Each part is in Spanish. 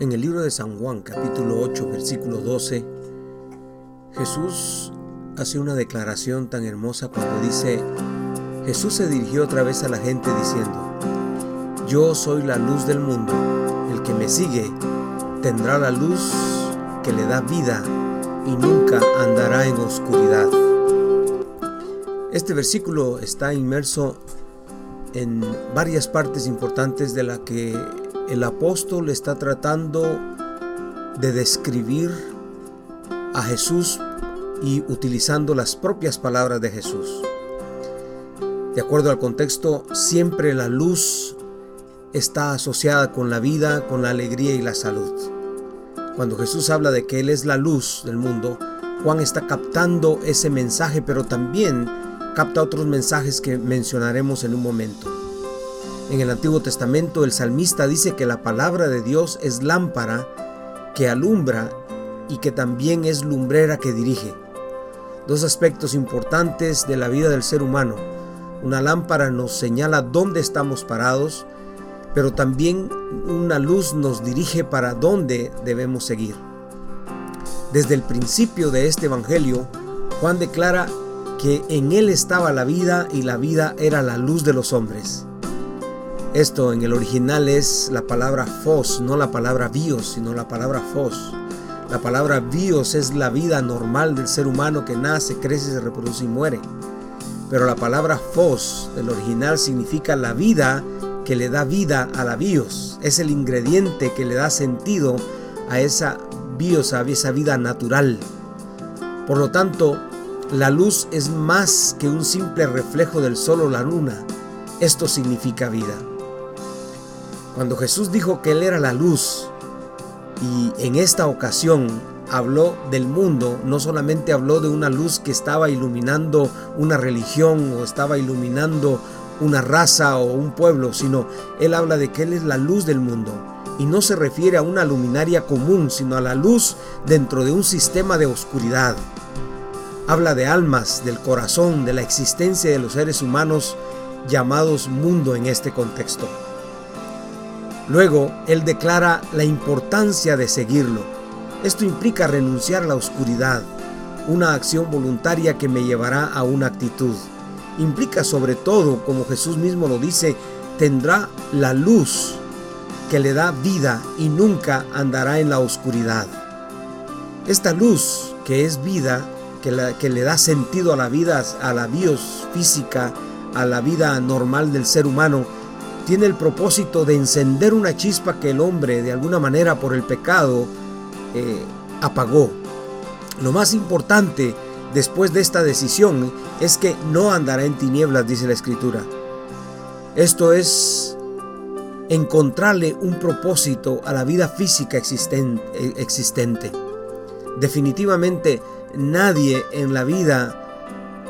En el libro de San Juan, capítulo 8, versículo 12, Jesús hace una declaración tan hermosa cuando dice, Jesús se dirigió otra vez a la gente diciendo, Yo soy la luz del mundo, el que me sigue tendrá la luz que le da vida y nunca andará en oscuridad. Este versículo está inmerso en varias partes importantes de la que el apóstol está tratando de describir a Jesús y utilizando las propias palabras de Jesús. De acuerdo al contexto, siempre la luz está asociada con la vida, con la alegría y la salud. Cuando Jesús habla de que Él es la luz del mundo, Juan está captando ese mensaje, pero también capta otros mensajes que mencionaremos en un momento. En el Antiguo Testamento el salmista dice que la palabra de Dios es lámpara que alumbra y que también es lumbrera que dirige. Dos aspectos importantes de la vida del ser humano. Una lámpara nos señala dónde estamos parados, pero también una luz nos dirige para dónde debemos seguir. Desde el principio de este Evangelio, Juan declara que en él estaba la vida y la vida era la luz de los hombres. Esto en el original es la palabra fos, no la palabra bios, sino la palabra fos. La palabra bios es la vida normal del ser humano que nace, crece, se reproduce y muere. Pero la palabra fos del original significa la vida que le da vida a la bios. Es el ingrediente que le da sentido a esa bios, a esa vida natural. Por lo tanto, la luz es más que un simple reflejo del sol o la luna. Esto significa vida. Cuando Jesús dijo que Él era la luz y en esta ocasión habló del mundo, no solamente habló de una luz que estaba iluminando una religión o estaba iluminando una raza o un pueblo, sino Él habla de que Él es la luz del mundo. Y no se refiere a una luminaria común, sino a la luz dentro de un sistema de oscuridad habla de almas, del corazón, de la existencia de los seres humanos llamados mundo en este contexto. Luego, él declara la importancia de seguirlo. Esto implica renunciar a la oscuridad, una acción voluntaria que me llevará a una actitud. Implica sobre todo, como Jesús mismo lo dice, tendrá la luz que le da vida y nunca andará en la oscuridad. Esta luz, que es vida, que, le da sentido a la vida, a la bios física, a la vida normal del ser humano, tiene el propósito de encender una chispa que el hombre de alguna manera por el pecado eh, apagó. Lo más importante después de esta decisión es que no andará en tinieblas, dice la escritura. Esto es encontrarle un propósito a la vida física existente. Definitivamente Nadie en la vida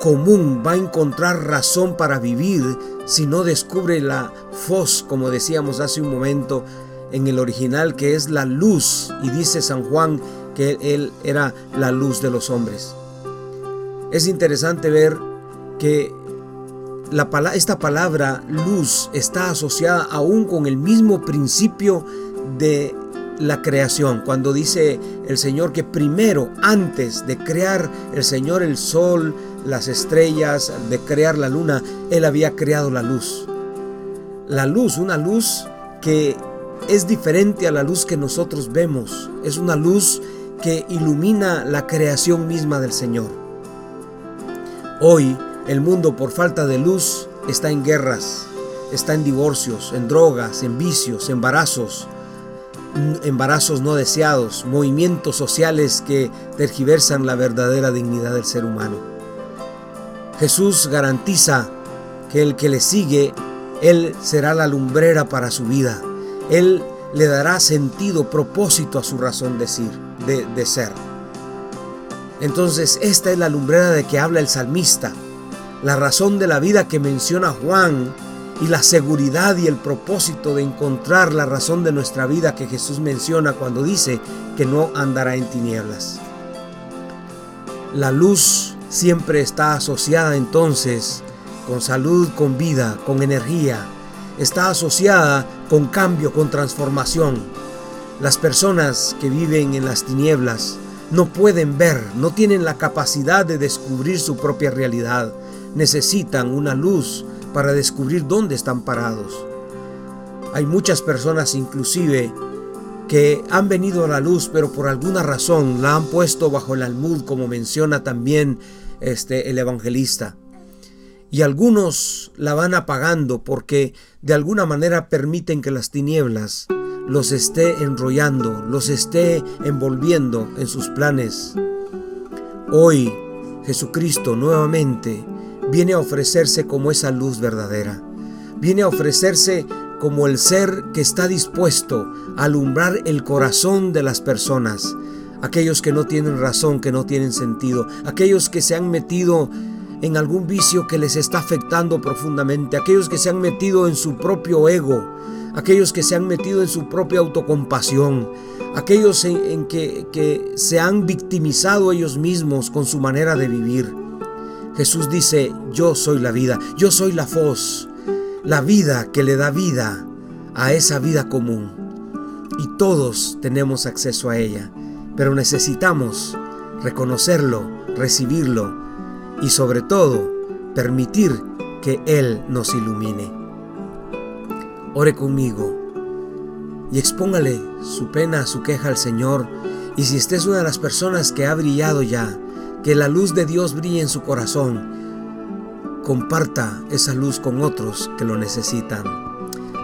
común va a encontrar razón para vivir si no descubre la fos, como decíamos hace un momento en el original, que es la luz. Y dice San Juan que él era la luz de los hombres. Es interesante ver que la, esta palabra luz está asociada aún con el mismo principio de la creación, cuando dice el Señor que primero, antes de crear el Señor el sol, las estrellas, de crear la luna, Él había creado la luz. La luz, una luz que es diferente a la luz que nosotros vemos, es una luz que ilumina la creación misma del Señor. Hoy el mundo por falta de luz está en guerras, está en divorcios, en drogas, en vicios, embarazos, embarazos no deseados, movimientos sociales que tergiversan la verdadera dignidad del ser humano. Jesús garantiza que el que le sigue, Él será la lumbrera para su vida. Él le dará sentido, propósito a su razón de ser. De, ser. Entonces, esta es la lumbrera de que habla el salmista, la razón de la vida que menciona Juan y la seguridad y el propósito de encontrar la razón de nuestra vida que Jesús menciona cuando dice que no andará en tinieblas. La luz siempre está asociada entonces con salud, con vida, con energía. Está asociada con cambio, con transformación. Las personas que viven en las tinieblas no pueden ver, no tienen la capacidad de descubrir su propia realidad. Necesitan una luz para descubrir dónde están parados. Hay muchas personas inclusive que han venido a la luz, pero por alguna razón la han puesto bajo el almud, como menciona también este, el evangelista. Y algunos la van apagando porque de alguna manera permiten que las tinieblas los esté enrollando, los esté envolviendo en sus planes. Hoy Jesucristo nuevamente viene a ofrecerse como esa luz verdadera. Viene a ofrecerse como el ser que está dispuesto a alumbrar el corazón de las personas, aquellos que no tienen razón, que no tienen sentido, aquellos que se han metido en algún vicio que les está afectando profundamente, aquellos que se han metido en su propio ego, aquellos que se han metido en su propia autocompasión, aquellos en, que, que se han victimizado ellos mismos con su manera de vivir. Jesús dice, yo soy la vida, yo soy la voz, la vida que le da vida a esa vida común. Y todos tenemos acceso a ella, pero necesitamos reconocerlo, recibirlo y sobre todo permitir que Él nos ilumine. Ore conmigo y expóngale su pena, su queja al Señor. Y si usted es una de las personas que ha brillado ya, que la luz de Dios brille en su corazón, comparta esa luz con otros que lo necesitan.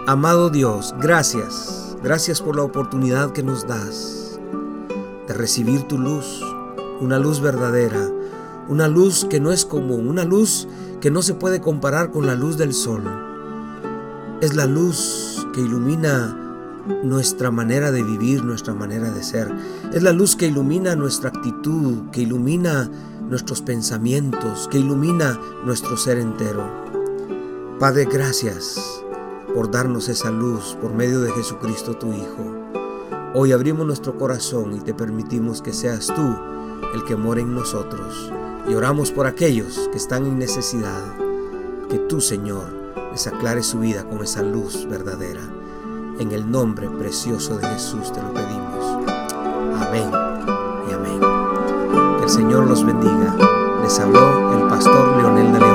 Amado Dios, gracias, gracias por la oportunidad que nos das de recibir tu luz, una luz verdadera, una luz que no es común, una luz que no se puede comparar con la luz del sol. Es la luz que ilumina nuestra manera de vivir, nuestra manera de ser. Es la luz que ilumina nuestra actitud, que ilumina nuestros pensamientos, que ilumina nuestro ser entero. Padre, gracias por darnos esa luz por medio de Jesucristo tu Hijo. Hoy abrimos nuestro corazón y te permitimos que seas tú el que more en nosotros. Y oramos por aquellos que están en necesidad, que tú, Señor, les aclare su vida con esa luz verdadera. En el nombre precioso de Jesús te lo pedimos. Amén y amén. Que el Señor los bendiga. Les habló el pastor Leonel de la